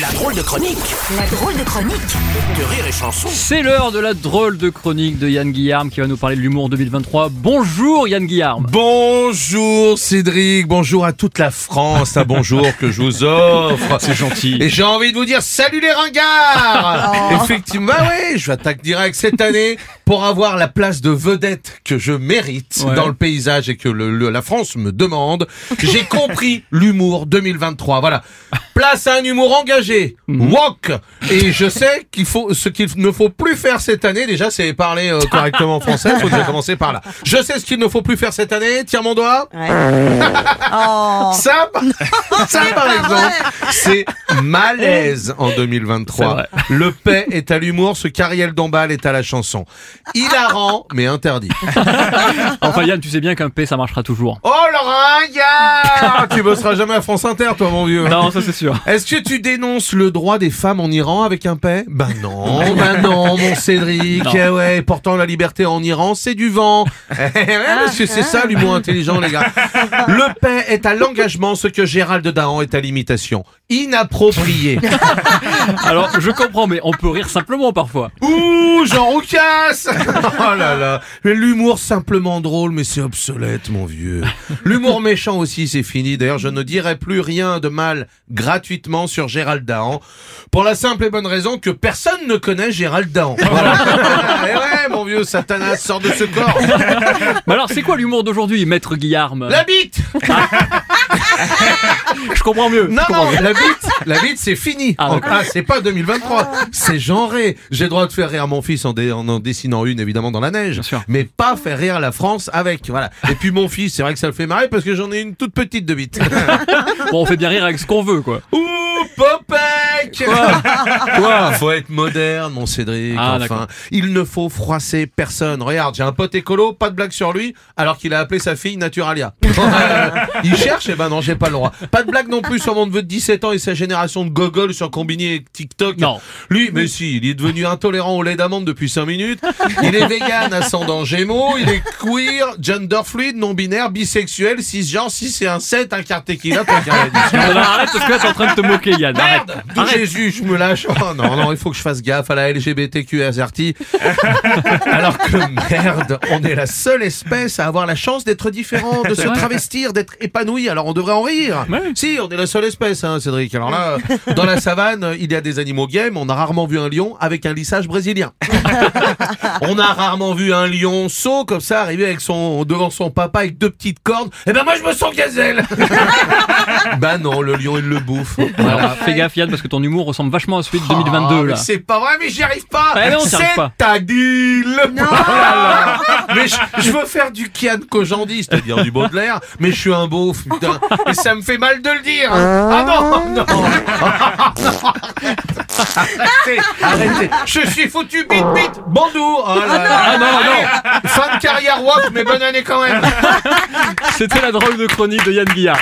La drôle de chronique La drôle de chronique de Rire et Chanson. C'est l'heure de la drôle de chronique de Yann Guillaume qui va nous parler de l'humour 2023. Bonjour Yann Guillaume. Bonjour Cédric, bonjour à toute la France, un bonjour que je vous offre. C'est gentil. Et j'ai envie de vous dire salut les ringards Effectivement, bah ouais, je attaque direct cette année pour avoir la place de vedette que je mérite Ouais. dans le paysage et que le- le- la France me demande. J'ai compris l'humour 2023, voilà. Place à un humour engagé, walk. Et je sais qu'il faut, ce qu'il ne faut plus faire cette année, déjà, c'est parler euh, correctement français. Faut déjà commencer par là. Je sais ce qu'il ne faut plus faire cette année. Tiens mon doigt. Ça, ça par exemple, c'est malaise en 2023. C'est vrai. Le paix est à l'humour, ce qu'Ariel Dombal est à la chanson. Hilarant, mais interdit. Enfin Yann, tu sais bien qu'un P ça marchera toujours. Oh le ringard Tu bosseras jamais à France Inter, toi, mon vieux. Non, ça c'est sûr. Est-ce que tu dénonces le droit des femmes en Iran avec un paix? Ben non, ben non, mon Cédric. Non. Eh ouais, pourtant la liberté en Iran, c'est du vent. Eh parce que c'est ça l'humour intelligent, les gars. Le paix est à l'engagement, ce que Gérald Dahan est à l'imitation. Inapproprié. Alors je comprends, mais on peut rire simplement parfois. Ouh, Jean Roucas Oh là là Mais L'humour simplement drôle, mais c'est obsolète, mon vieux. L'humour méchant aussi, c'est fini. D'ailleurs, je ne dirai plus rien de mal gratuitement sur Gérald Dahan, pour la simple et bonne raison que personne ne connaît Gérald Dahan. Voilà. et ouais, mon vieux Satanas, sort de ce corps. Mais alors c'est quoi l'humour d'aujourd'hui, maître Guillaume La bite Je comprends mieux. Non, comprends non, mieux. la bite, la bite, c'est fini. Ah. Ah, c'est pas 2023. C'est genré. J'ai le droit de faire rire mon fils en, dé- en en dessinant une, évidemment, dans la neige. Bien sûr. Mais pas faire rire la France avec. Voilà. Et puis mon fils, c'est vrai que ça le fait marrer parce que j'en ai une toute petite de bite. Bon, on fait bien rire avec ce qu'on veut quoi. Ouh, Popek Quoi Faut être moderne, mon Cédric. Ah, enfin, d'accord. il ne faut froisser personne. Regarde, j'ai un pote écolo, pas de blague sur lui, alors qu'il a appelé sa fille Naturalia. Il cherche, eh ben non, j'ai pas le droit. Pas de blague non plus sur mon neveu de 17 ans et sa génération de gogol sur Combini et TikTok. Non. Lui, mais si, il est devenu intolérant au lait d'amande depuis 5 minutes. Il est vegan, ascendant gémeaux, il est queer, gender fluide, non-binaire, bisexuel, cisgenre, si c'est un 7, un quart tequila, non, arrête parce que là t'es en train de te moquer Yann. Arrête. Merde D'où Jésus, je me lâche. Oh non, non, il faut que je fasse gaffe à la LGBTQRT. Alors que merde, on est la seule espèce à avoir la chance d'être différent, de vrai. Travestir, d'être épanoui. Alors on devrait en rire. Ouais. Si, on est la seule espèce, hein, Cédric. Alors là, dans la savane, il y a des animaux gays, mais on a rarement vu un lion avec un lissage brésilien. on a rarement vu un lion saut comme ça arriver avec son devant son papa avec deux petites cornes. Eh ben moi je me sens gazelle. bah non, le lion il le bouffe. Voilà. Alors, fais gaffe Yann parce que ton humour ressemble vachement à celui de Oh, 2022 mais là. C'est pas vrai, mais j'y arrive pas. Ah non. C'est-à-dire. Oh là là. Mais je, je veux faire du Kian Kojandi, c'est-à-dire du Baudelaire, mais je suis un beauf, putain. Et ça me fait mal de le dire. Ah non, non. Arrêtez, arrêtez. Je suis foutu, bite, bite, bandou. Oh là là. Ah non, non. Fin de carrière walk, mais bonne année quand même. C'était la drôle de chronique de Yann Guillaume.